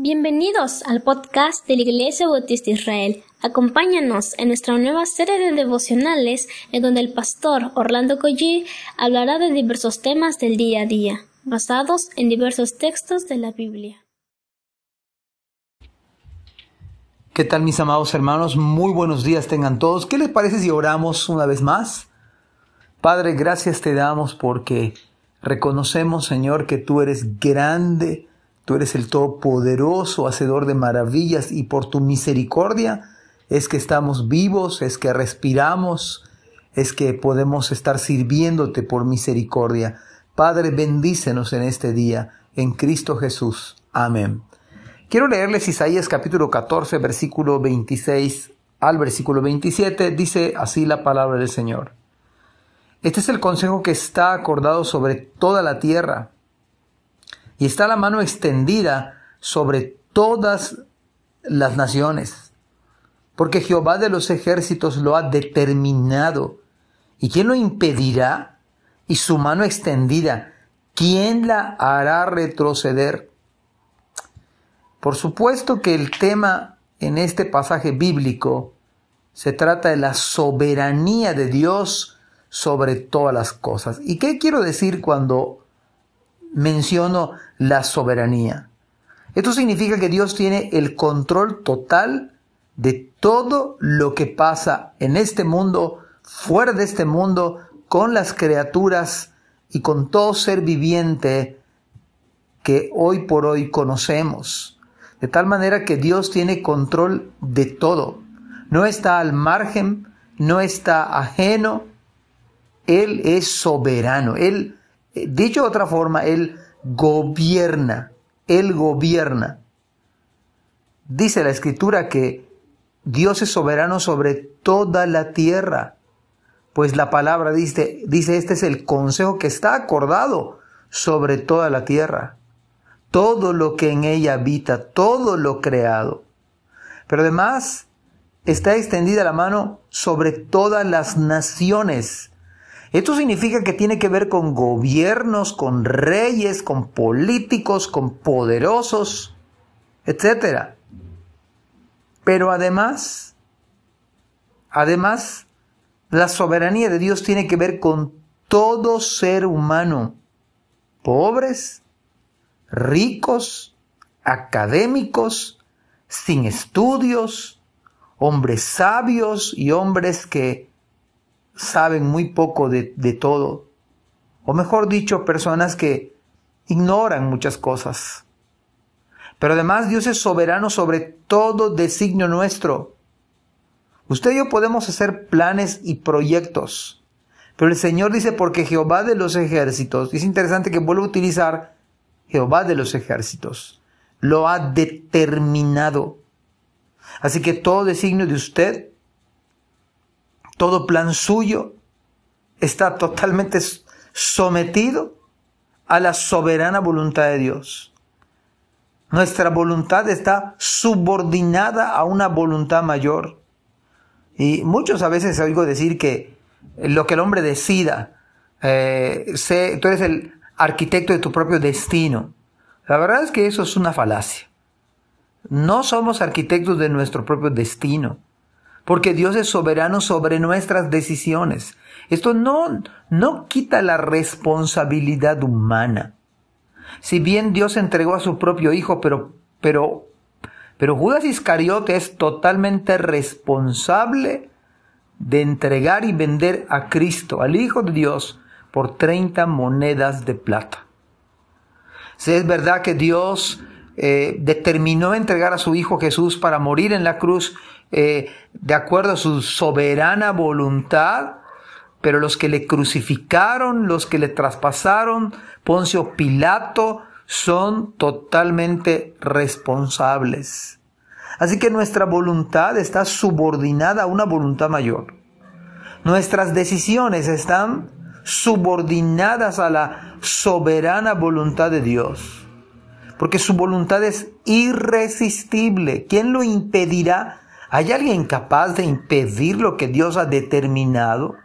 Bienvenidos al podcast de la Iglesia Bautista Israel. Acompáñanos en nuestra nueva serie de devocionales en donde el pastor Orlando Collie hablará de diversos temas del día a día, basados en diversos textos de la Biblia. ¿Qué tal mis amados hermanos? Muy buenos días tengan todos. ¿Qué les parece si oramos una vez más? Padre, gracias te damos porque reconocemos, Señor, que tú eres grande, Tú eres el Todopoderoso, Hacedor de maravillas, y por tu misericordia es que estamos vivos, es que respiramos, es que podemos estar sirviéndote por misericordia. Padre, bendícenos en este día, en Cristo Jesús. Amén. Quiero leerles Isaías capítulo 14, versículo 26 al versículo 27. Dice así la palabra del Señor. Este es el consejo que está acordado sobre toda la tierra y está la mano extendida sobre todas las naciones, porque Jehová de los ejércitos lo ha determinado. ¿Y quién lo impedirá? Y su mano extendida, ¿quién la hará retroceder? Por supuesto que el tema en este pasaje bíblico se trata de la soberanía de Dios sobre todas las cosas. ¿Y qué quiero decir cuando menciono la soberanía. Esto significa que Dios tiene el control total de todo lo que pasa en este mundo, fuera de este mundo, con las criaturas y con todo ser viviente que hoy por hoy conocemos. De tal manera que Dios tiene control de todo. No está al margen, no está ajeno. Él es soberano. Él dicho de otra forma, Él gobierna, Él gobierna. Dice la escritura que Dios es soberano sobre toda la tierra, pues la palabra dice, dice, este es el consejo que está acordado sobre toda la tierra, todo lo que en ella habita, todo lo creado. Pero además está extendida la mano sobre todas las naciones esto significa que tiene que ver con gobiernos, con reyes, con políticos, con poderosos, etc. Pero además, además, la soberanía de Dios tiene que ver con todo ser humano, pobres, ricos, académicos, sin estudios, hombres sabios y hombres que saben muy poco de, todo, o mejor dicho, personas que ignoran muchas cosas. Pero además Dios es soberano sobre todo designio nuestro. Usted y yo podemos hacer planes y proyectos, pero el Señor dice porque Jehová de los ejércitos, es interesante que vuelva a utilizar Jehová de los ejércitos, lo ha determinado. Así que todo designio de usted todo plan suyo está totalmente sometido a la soberana voluntad de Dios. Nuestra voluntad está subordinada a una voluntad mayor. Y muchos a veces oigo decir que lo que el hombre decida, eh, tú eres el arquitecto de tu propio destino. La verdad es que eso es una falacia. No somos arquitectos de nuestro propio destino porque Dios es soberano sobre nuestras decisiones. Esto no, no quita la responsabilidad humana. Si bien Dios entregó a su propio hijo, pero, pero, pero Judas Iscariote es totalmente responsable de entregar y vender a Cristo, al Hijo de Dios, por 30 monedas de plata. Si es verdad que Dios eh, determinó entregar a su Hijo Jesús para morir en la cruz eh, de acuerdo a su soberana voluntad, pero los que le crucificaron, los que le traspasaron, Poncio Pilato, son totalmente responsables. Así que nuestra voluntad está subordinada a una voluntad mayor. Nuestras decisiones están subordinadas a la soberana voluntad de Dios. Porque su voluntad es irresistible. ¿Quién lo impedirá? ¿Hay alguien capaz de impedir lo que Dios ha determinado?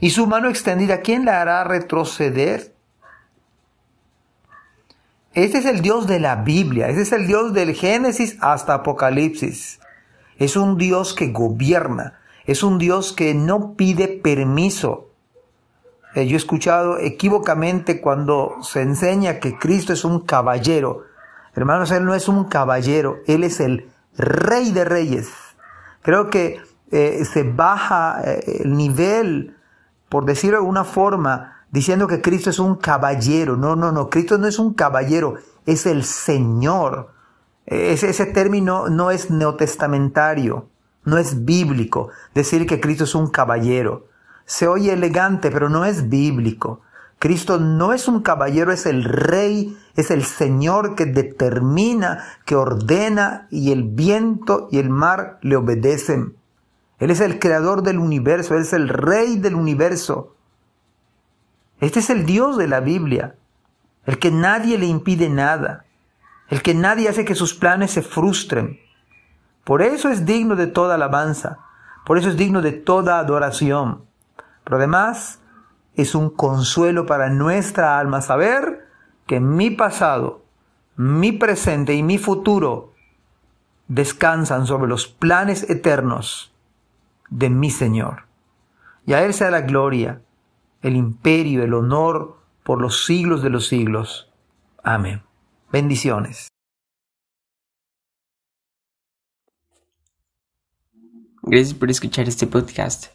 ¿Y su mano extendida, quién la hará retroceder? Este es el Dios de la Biblia, ese es el Dios del Génesis hasta Apocalipsis. Es un Dios que gobierna, es un Dios que no pide permiso. Eh, yo he escuchado equívocamente cuando se enseña que Cristo es un caballero. Hermanos, Él no es un caballero, Él es el rey de reyes. Creo que eh, se baja eh, el nivel, por decirlo de alguna forma, diciendo que Cristo es un caballero. No, no, no, Cristo no es un caballero, es el Señor. Ese, ese término no es neotestamentario, no es bíblico decir que Cristo es un caballero. Se oye elegante, pero no es bíblico. Cristo no es un caballero, es el rey, es el Señor que determina, que ordena y el viento y el mar le obedecen. Él es el creador del universo, Él es el rey del universo. Este es el Dios de la Biblia, el que nadie le impide nada, el que nadie hace que sus planes se frustren. Por eso es digno de toda alabanza, por eso es digno de toda adoración. Pero además es un consuelo para nuestra alma saber que mi pasado, mi presente y mi futuro descansan sobre los planes eternos de mi Señor. Y a Él sea la gloria, el imperio, el honor por los siglos de los siglos. Amén. Bendiciones. Gracias por escuchar este podcast.